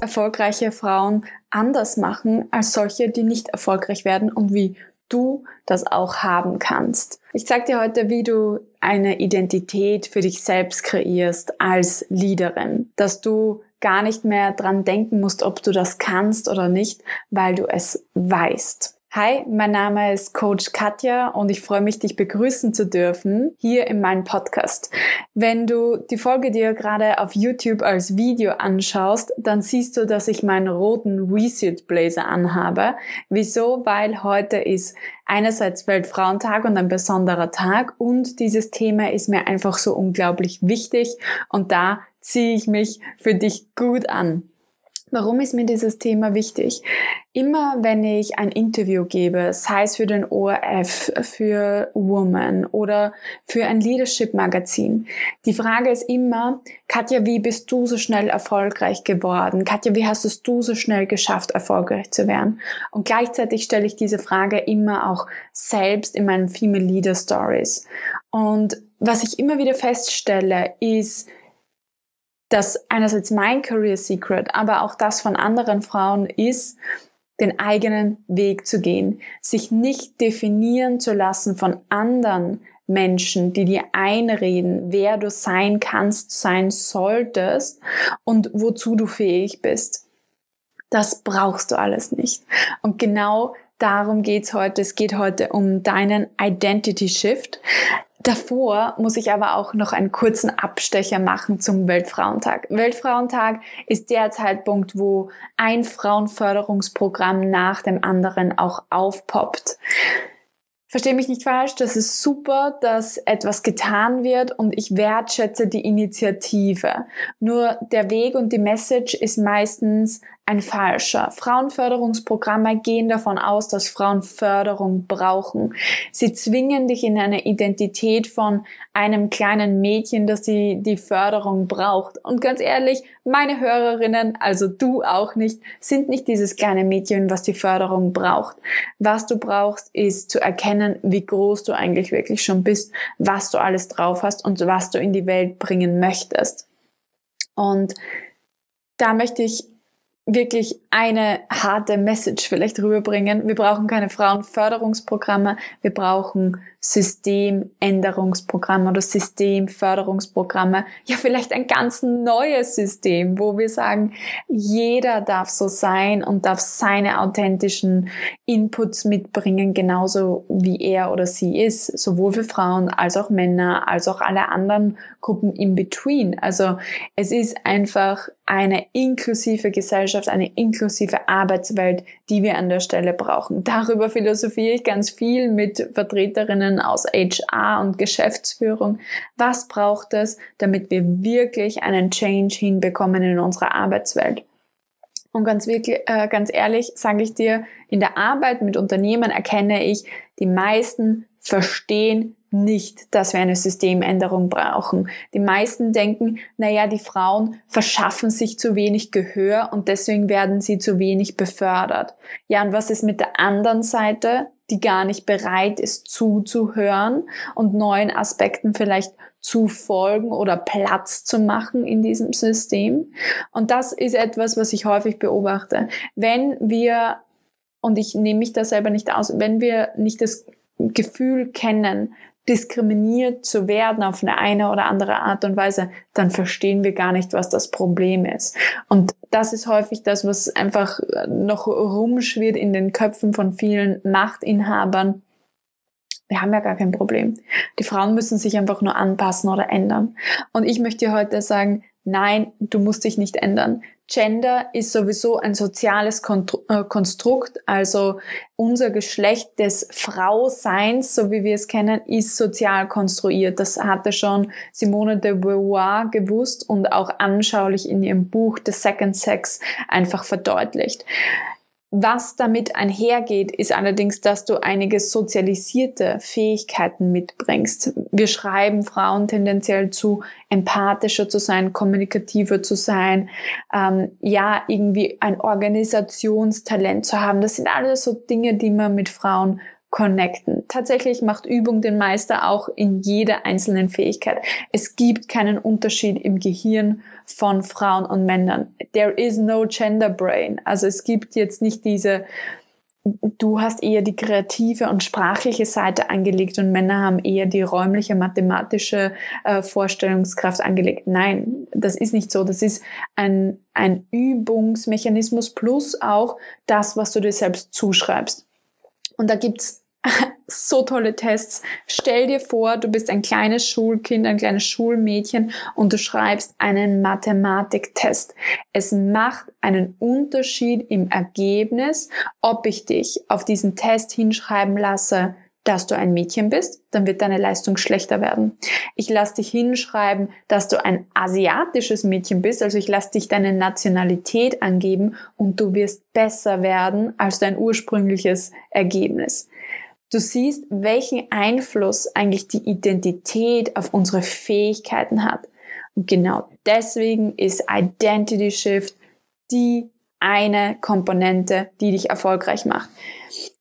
erfolgreiche Frauen anders machen als solche, die nicht erfolgreich werden und wie du das auch haben kannst. Ich zeige dir heute, wie du eine Identität für dich selbst kreierst als Leaderin, dass du gar nicht mehr dran denken musst, ob du das kannst oder nicht, weil du es weißt. Hi, mein Name ist Coach Katja und ich freue mich, dich begrüßen zu dürfen hier in meinem Podcast. Wenn du die Folge dir gerade auf YouTube als Video anschaust, dann siehst du, dass ich meinen roten Resuit Blazer anhabe. Wieso? Weil heute ist einerseits Weltfrauentag und ein besonderer Tag und dieses Thema ist mir einfach so unglaublich wichtig und da ziehe ich mich für dich gut an. Warum ist mir dieses Thema wichtig? Immer wenn ich ein Interview gebe, sei es für den ORF, für Woman oder für ein Leadership-Magazin, die Frage ist immer, Katja, wie bist du so schnell erfolgreich geworden? Katja, wie hast es du so schnell geschafft, erfolgreich zu werden? Und gleichzeitig stelle ich diese Frage immer auch selbst in meinen Female Leader Stories. Und was ich immer wieder feststelle, ist, dass einerseits mein Career Secret, aber auch das von anderen Frauen ist, den eigenen Weg zu gehen, sich nicht definieren zu lassen von anderen Menschen, die dir einreden, wer du sein kannst, sein solltest und wozu du fähig bist. Das brauchst du alles nicht. Und genau darum geht's heute. Es geht heute um deinen Identity Shift. Davor muss ich aber auch noch einen kurzen Abstecher machen zum Weltfrauentag. Weltfrauentag ist der Zeitpunkt, wo ein Frauenförderungsprogramm nach dem anderen auch aufpoppt. Verstehe mich nicht falsch, das ist super, dass etwas getan wird und ich wertschätze die Initiative. Nur der Weg und die Message ist meistens ein falscher. Frauenförderungsprogramme gehen davon aus, dass Frauen Förderung brauchen. Sie zwingen dich in eine Identität von einem kleinen Mädchen, das sie die Förderung braucht. Und ganz ehrlich, meine Hörerinnen, also du auch nicht, sind nicht dieses kleine Mädchen, was die Förderung braucht. Was du brauchst, ist zu erkennen, wie groß du eigentlich wirklich schon bist, was du alles drauf hast und was du in die Welt bringen möchtest. Und da möchte ich wirklich eine harte Message vielleicht rüberbringen. Wir brauchen keine Frauenförderungsprogramme, wir brauchen Systemänderungsprogramme oder Systemförderungsprogramme. Ja, vielleicht ein ganz neues System, wo wir sagen, jeder darf so sein und darf seine authentischen Inputs mitbringen, genauso wie er oder sie ist, sowohl für Frauen als auch Männer, als auch alle anderen Gruppen in between. Also es ist einfach eine inklusive Gesellschaft, eine inklusive Arbeitswelt, die wir an der Stelle brauchen. Darüber philosophiere ich ganz viel mit Vertreterinnen aus HR und Geschäftsführung. Was braucht es, damit wir wirklich einen Change hinbekommen in unserer Arbeitswelt? Und ganz wirklich, äh, ganz ehrlich sage ich dir, in der Arbeit mit Unternehmen erkenne ich, die meisten verstehen nicht, dass wir eine Systemänderung brauchen. Die meisten denken, naja, die Frauen verschaffen sich zu wenig Gehör und deswegen werden sie zu wenig befördert. Ja, und was ist mit der anderen Seite? die gar nicht bereit ist zuzuhören und neuen Aspekten vielleicht zu folgen oder Platz zu machen in diesem System. Und das ist etwas, was ich häufig beobachte. Wenn wir, und ich nehme mich da selber nicht aus, wenn wir nicht das Gefühl kennen, diskriminiert zu werden auf eine eine oder andere Art und Weise, dann verstehen wir gar nicht, was das Problem ist. Und das ist häufig das, was einfach noch rumschwirrt in den Köpfen von vielen Machtinhabern. Wir haben ja gar kein Problem. Die Frauen müssen sich einfach nur anpassen oder ändern. Und ich möchte dir heute sagen, nein, du musst dich nicht ändern. Gender ist sowieso ein soziales äh, Konstrukt, also unser Geschlecht des Frauseins, so wie wir es kennen, ist sozial konstruiert. Das hatte schon Simone de Beauvoir gewusst und auch anschaulich in ihrem Buch The Second Sex einfach verdeutlicht. Was damit einhergeht, ist allerdings, dass du einige sozialisierte Fähigkeiten mitbringst. Wir schreiben Frauen tendenziell zu, empathischer zu sein, kommunikativer zu sein, ähm, ja, irgendwie ein Organisationstalent zu haben. Das sind alles so Dinge, die man mit Frauen connecten. Tatsächlich macht Übung den Meister auch in jeder einzelnen Fähigkeit. Es gibt keinen Unterschied im Gehirn von Frauen und Männern. There is no gender brain. Also es gibt jetzt nicht diese du hast eher die kreative und sprachliche Seite angelegt und Männer haben eher die räumliche, mathematische äh, Vorstellungskraft angelegt. Nein, das ist nicht so. Das ist ein, ein Übungsmechanismus plus auch das, was du dir selbst zuschreibst. Und da gibt's so tolle Tests. Stell dir vor, du bist ein kleines Schulkind, ein kleines Schulmädchen und du schreibst einen Mathematiktest. Es macht einen Unterschied im Ergebnis, ob ich dich auf diesen Test hinschreiben lasse, dass du ein Mädchen bist, dann wird deine Leistung schlechter werden. Ich lasse dich hinschreiben, dass du ein asiatisches Mädchen bist, also ich lasse dich deine Nationalität angeben und du wirst besser werden als dein ursprüngliches Ergebnis. Du siehst, welchen Einfluss eigentlich die Identität auf unsere Fähigkeiten hat. Und genau deswegen ist Identity Shift die eine Komponente, die dich erfolgreich macht.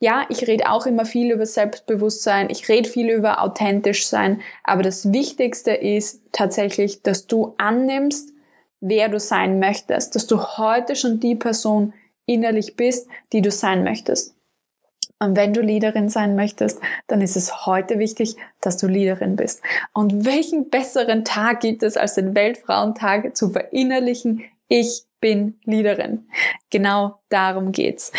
Ja, ich rede auch immer viel über Selbstbewusstsein, ich rede viel über authentisch sein, aber das Wichtigste ist tatsächlich, dass du annimmst, wer du sein möchtest, dass du heute schon die Person innerlich bist, die du sein möchtest. Und wenn du Leaderin sein möchtest, dann ist es heute wichtig, dass du Leaderin bist. Und welchen besseren Tag gibt es als den Weltfrauentag zu verinnerlichen, ich bin Leaderin. Genau darum geht's.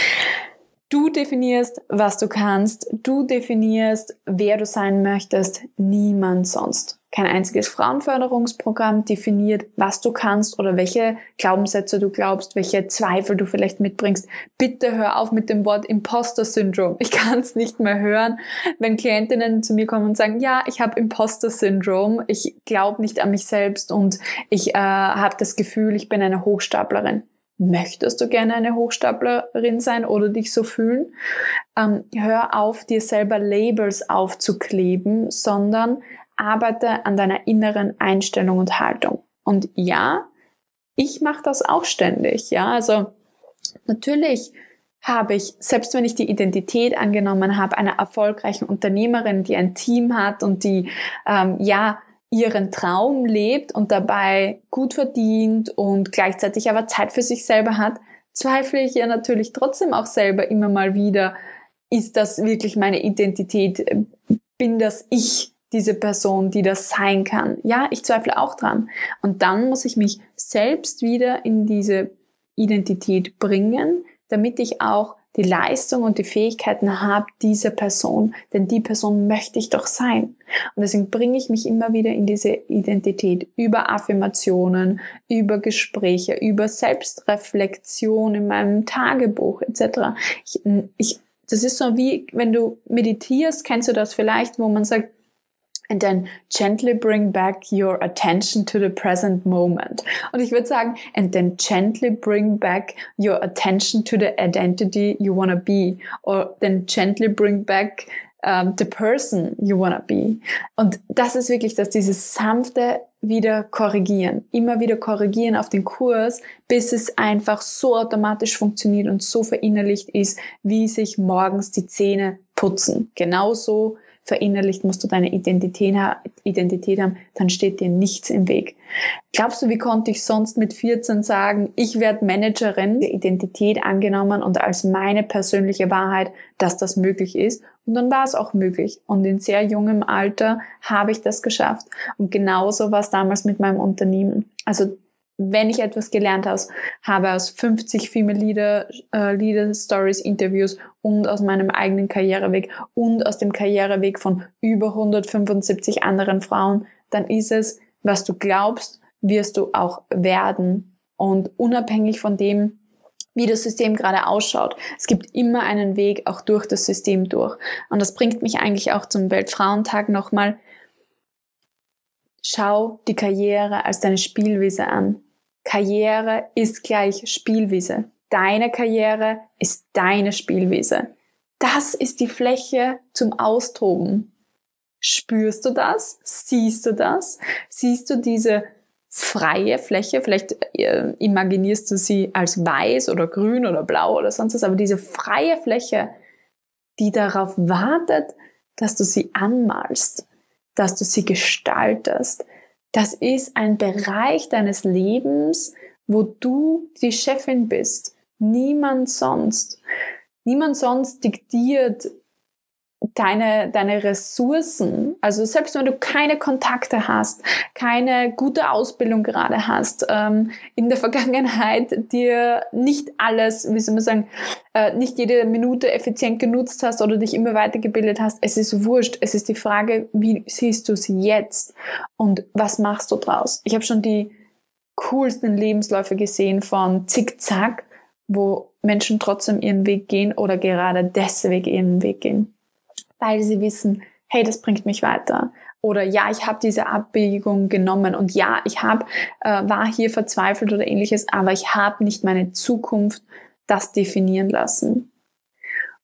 Du definierst, was du kannst. Du definierst, wer du sein möchtest. Niemand sonst. Kein einziges Frauenförderungsprogramm definiert, was du kannst oder welche Glaubenssätze du glaubst, welche Zweifel du vielleicht mitbringst. Bitte hör auf mit dem Wort Imposter-Syndrom. Ich kann es nicht mehr hören, wenn Klientinnen zu mir kommen und sagen, ja, ich habe Imposter-Syndrom, ich glaube nicht an mich selbst und ich äh, habe das Gefühl, ich bin eine Hochstaplerin. Möchtest du gerne eine Hochstaplerin sein oder dich so fühlen? Ähm, hör auf, dir selber Labels aufzukleben, sondern arbeite an deiner inneren Einstellung und Haltung. Und ja, ich mache das auch ständig. Ja, also natürlich habe ich, selbst wenn ich die Identität angenommen habe, einer erfolgreichen Unternehmerin, die ein Team hat und die ähm, ja ihren Traum lebt und dabei gut verdient und gleichzeitig aber Zeit für sich selber hat, zweifle ich ja natürlich trotzdem auch selber immer mal wieder, ist das wirklich meine Identität? Bin das ich? Diese Person, die das sein kann. Ja, ich zweifle auch dran. Und dann muss ich mich selbst wieder in diese Identität bringen, damit ich auch die Leistung und die Fähigkeiten habe dieser Person. Denn die Person möchte ich doch sein. Und deswegen bringe ich mich immer wieder in diese Identität über Affirmationen, über Gespräche, über Selbstreflexion in meinem Tagebuch etc. Ich, ich, das ist so wie, wenn du meditierst, kennst du das vielleicht, wo man sagt, and then gently bring back your attention to the present moment. Und ich würde sagen, and then gently bring back your attention to the identity you want to be. Or then gently bring back um, the person you want to be. Und das ist wirklich, dass dieses sanfte wieder korrigieren, immer wieder korrigieren auf den Kurs, bis es einfach so automatisch funktioniert und so verinnerlicht ist, wie sich morgens die Zähne putzen. Genauso verinnerlicht, musst du deine Identität, Identität haben, dann steht dir nichts im Weg. Glaubst du, wie konnte ich sonst mit 14 sagen, ich werde Managerin, die Identität angenommen und als meine persönliche Wahrheit, dass das möglich ist? Und dann war es auch möglich. Und in sehr jungem Alter habe ich das geschafft. Und genauso war es damals mit meinem Unternehmen. Also wenn ich etwas gelernt habe aus 50 Female Leader, äh, Leader Stories Interviews und aus meinem eigenen Karriereweg und aus dem Karriereweg von über 175 anderen Frauen, dann ist es, was du glaubst, wirst du auch werden. Und unabhängig von dem, wie das System gerade ausschaut. Es gibt immer einen Weg auch durch das System durch. Und das bringt mich eigentlich auch zum Weltfrauentag nochmal. Schau die Karriere als deine Spielwiese an. Karriere ist gleich Spielwiese. Deine Karriere ist deine Spielwiese. Das ist die Fläche zum Austoben. Spürst du das? Siehst du das? Siehst du diese freie Fläche? Vielleicht äh, imaginierst du sie als weiß oder grün oder blau oder sonst was, aber diese freie Fläche, die darauf wartet, dass du sie anmalst, dass du sie gestaltest. Das ist ein Bereich deines Lebens, wo du die Chefin bist. Niemand sonst. Niemand sonst diktiert, deine, deine Ressourcen, also selbst wenn du keine Kontakte hast, keine gute Ausbildung gerade hast, ähm, in der Vergangenheit dir nicht alles, wie soll man sagen, äh, nicht jede Minute effizient genutzt hast oder dich immer weitergebildet hast, es ist wurscht. Es ist die Frage, wie siehst du es jetzt und was machst du draus? Ich habe schon die coolsten Lebensläufe gesehen von Zickzack, wo Menschen trotzdem ihren Weg gehen oder gerade deswegen ihren Weg gehen weil sie wissen, hey, das bringt mich weiter. Oder ja, ich habe diese Abbiegung genommen und ja, ich hab, äh, war hier verzweifelt oder ähnliches, aber ich habe nicht meine Zukunft das definieren lassen.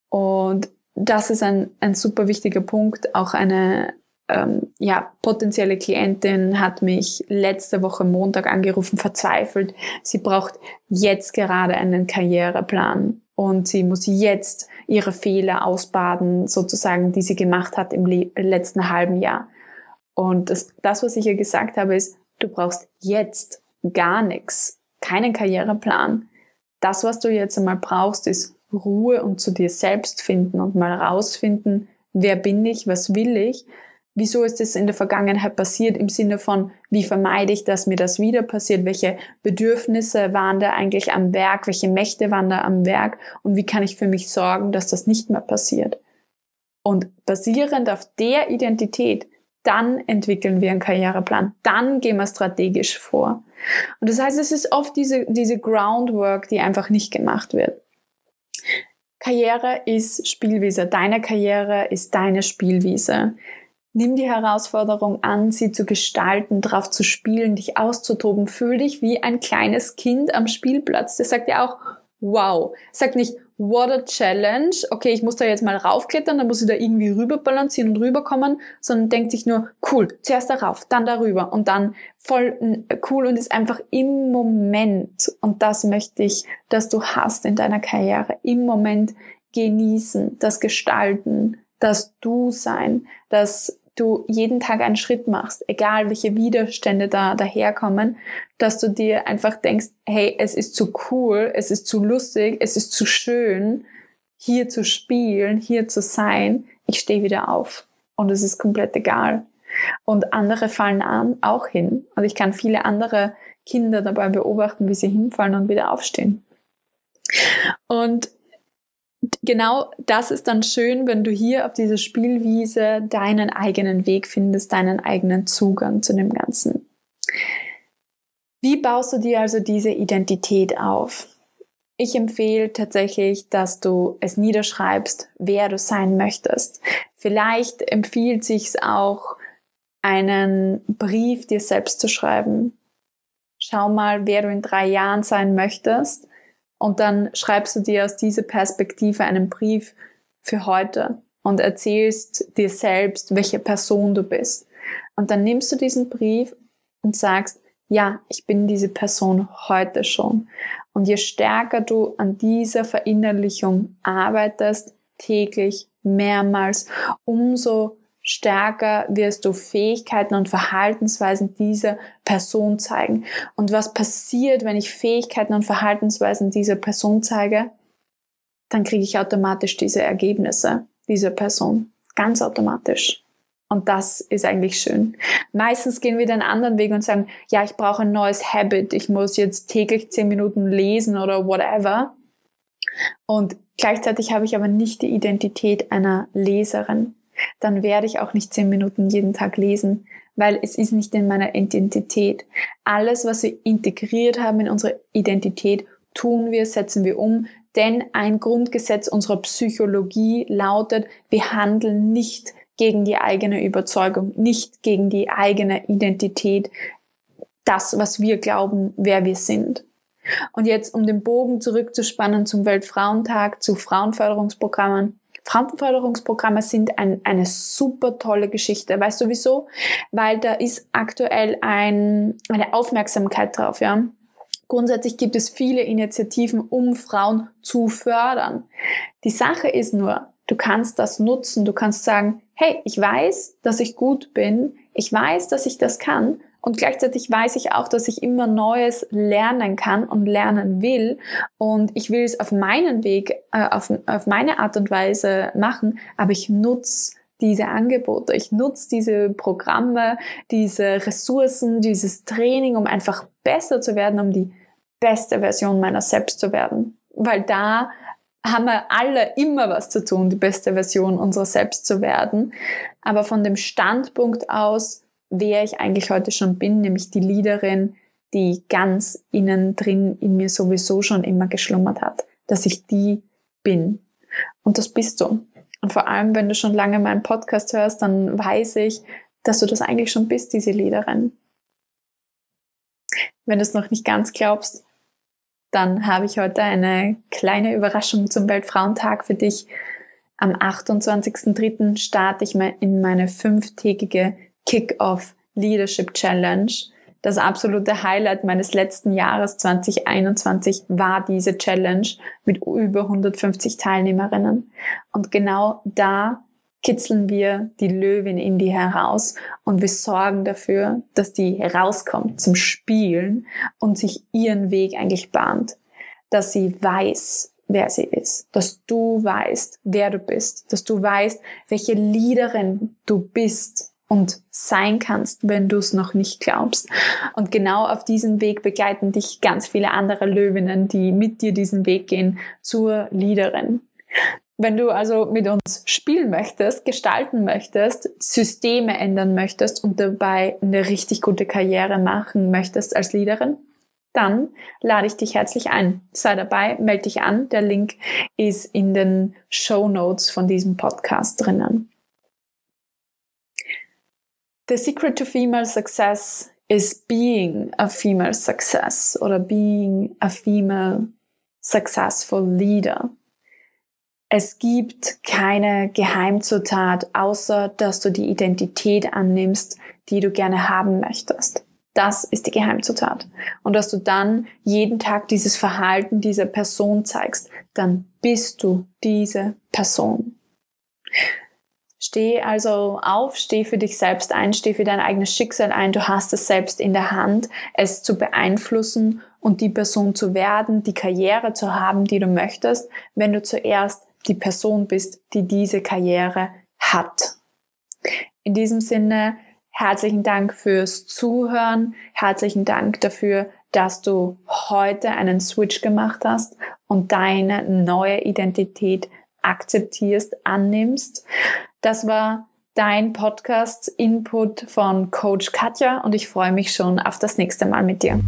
Und das ist ein, ein super wichtiger Punkt. Auch eine ähm, ja, potenzielle Klientin hat mich letzte Woche Montag angerufen, verzweifelt. Sie braucht jetzt gerade einen Karriereplan und sie muss jetzt ihre Fehler ausbaden, sozusagen, die sie gemacht hat im letzten halben Jahr. Und das, das, was ich ihr gesagt habe, ist, du brauchst jetzt gar nichts, keinen Karriereplan. Das, was du jetzt einmal brauchst, ist Ruhe und zu dir selbst finden und mal rausfinden, wer bin ich, was will ich wieso ist es in der Vergangenheit passiert im Sinne von, wie vermeide ich, dass mir das wieder passiert, welche Bedürfnisse waren da eigentlich am Werk, welche Mächte waren da am Werk und wie kann ich für mich sorgen, dass das nicht mehr passiert. Und basierend auf der Identität, dann entwickeln wir einen Karriereplan, dann gehen wir strategisch vor. Und das heißt, es ist oft diese, diese Groundwork, die einfach nicht gemacht wird. Karriere ist Spielwiese. Deine Karriere ist deine Spielwiese. Nimm die Herausforderung an, sie zu gestalten, drauf zu spielen, dich auszutoben. Fühl dich wie ein kleines Kind am Spielplatz. Der sagt ja auch, wow. Sagt nicht, what a challenge. Okay, ich muss da jetzt mal raufklettern, dann muss ich da irgendwie rüber balancieren und rüberkommen, sondern denkt sich nur, cool, zuerst darauf, dann darüber und dann voll cool und ist einfach im Moment. Und das möchte ich, dass du hast in deiner Karriere. Im Moment genießen, das Gestalten, das Du sein, das du jeden Tag einen Schritt machst, egal welche Widerstände da daherkommen, dass du dir einfach denkst, hey, es ist zu cool, es ist zu lustig, es ist zu schön, hier zu spielen, hier zu sein. Ich stehe wieder auf und es ist komplett egal. Und andere fallen an, auch hin. Und ich kann viele andere Kinder dabei beobachten, wie sie hinfallen und wieder aufstehen. Und genau das ist dann schön, wenn du hier auf dieser Spielwiese deinen eigenen Weg findest, deinen eigenen Zugang zu dem Ganzen. Wie baust du dir also diese Identität auf? Ich empfehle tatsächlich, dass du es niederschreibst, wer du sein möchtest. Vielleicht empfiehlt sich's auch, einen Brief dir selbst zu schreiben. Schau mal, wer du in drei Jahren sein möchtest und dann schreibst du dir aus dieser Perspektive einen Brief für heute und erzählst dir selbst, welche Person du bist. Und dann nimmst du diesen Brief und sagst, ja, ich bin diese Person heute schon. Und je stärker du an dieser Verinnerlichung arbeitest, täglich, mehrmals, umso stärker wirst du Fähigkeiten und Verhaltensweisen dieser Person zeigen. Und was passiert, wenn ich Fähigkeiten und Verhaltensweisen dieser Person zeige? Dann kriege ich automatisch diese Ergebnisse dieser Person. Ganz automatisch. Und das ist eigentlich schön. Meistens gehen wir den anderen Weg und sagen, ja, ich brauche ein neues Habit. Ich muss jetzt täglich zehn Minuten lesen oder whatever. Und gleichzeitig habe ich aber nicht die Identität einer Leserin dann werde ich auch nicht zehn Minuten jeden Tag lesen, weil es ist nicht in meiner Identität. Alles, was wir integriert haben in unsere Identität, tun wir, setzen wir um, denn ein Grundgesetz unserer Psychologie lautet, wir handeln nicht gegen die eigene Überzeugung, nicht gegen die eigene Identität, das, was wir glauben, wer wir sind. Und jetzt, um den Bogen zurückzuspannen zum Weltfrauentag, zu Frauenförderungsprogrammen, Frauenförderungsprogramme sind ein, eine super tolle Geschichte. Weißt du wieso? Weil da ist aktuell ein, eine Aufmerksamkeit drauf, ja. Grundsätzlich gibt es viele Initiativen, um Frauen zu fördern. Die Sache ist nur, Du kannst das nutzen. Du kannst sagen, hey, ich weiß, dass ich gut bin. Ich weiß, dass ich das kann. Und gleichzeitig weiß ich auch, dass ich immer Neues lernen kann und lernen will. Und ich will es auf meinen Weg, äh, auf, auf meine Art und Weise machen, aber ich nutze diese Angebote, ich nutze diese Programme, diese Ressourcen, dieses Training, um einfach besser zu werden, um die beste Version meiner selbst zu werden. Weil da haben wir alle immer was zu tun, die beste Version unserer selbst zu werden. Aber von dem Standpunkt aus, wer ich eigentlich heute schon bin, nämlich die Leaderin, die ganz innen drin in mir sowieso schon immer geschlummert hat, dass ich die bin. Und das bist du. Und vor allem, wenn du schon lange meinen Podcast hörst, dann weiß ich, dass du das eigentlich schon bist, diese Leaderin. Wenn du es noch nicht ganz glaubst, dann habe ich heute eine kleine Überraschung zum Weltfrauentag für dich. Am 28.03. starte ich in meine fünftägige Kick-Off Leadership Challenge. Das absolute Highlight meines letzten Jahres 2021 war diese Challenge mit über 150 Teilnehmerinnen. Und genau da kitzeln wir die Löwin in die heraus und wir sorgen dafür, dass die herauskommt zum Spielen und sich ihren Weg eigentlich bahnt. Dass sie weiß, wer sie ist, dass du weißt, wer du bist, dass du weißt, welche Leaderin du bist und sein kannst, wenn du es noch nicht glaubst. Und genau auf diesem Weg begleiten dich ganz viele andere Löwinnen, die mit dir diesen Weg gehen zur Leaderin. Wenn du also mit uns spielen möchtest, gestalten möchtest, Systeme ändern möchtest und dabei eine richtig gute Karriere machen möchtest als Leaderin, dann lade ich dich herzlich ein. Sei dabei, melde dich an. Der Link ist in den Show Notes von diesem Podcast drinnen. The secret to female success is being a female success oder being a female successful leader. Es gibt keine Geheimzutat, außer dass du die Identität annimmst, die du gerne haben möchtest. Das ist die Geheimzutat. Und dass du dann jeden Tag dieses Verhalten dieser Person zeigst, dann bist du diese Person. Steh also auf, steh für dich selbst ein, steh für dein eigenes Schicksal ein. Du hast es selbst in der Hand, es zu beeinflussen und die Person zu werden, die Karriere zu haben, die du möchtest, wenn du zuerst die Person bist, die diese Karriere hat. In diesem Sinne, herzlichen Dank fürs Zuhören, herzlichen Dank dafür, dass du heute einen Switch gemacht hast und deine neue Identität akzeptierst, annimmst. Das war dein Podcast Input von Coach Katja und ich freue mich schon auf das nächste Mal mit dir.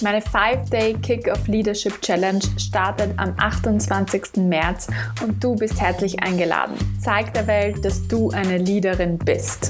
Meine 5-Day Kick-Off Leadership Challenge startet am 28. März und du bist herzlich eingeladen. Zeig der Welt, dass du eine Leaderin bist.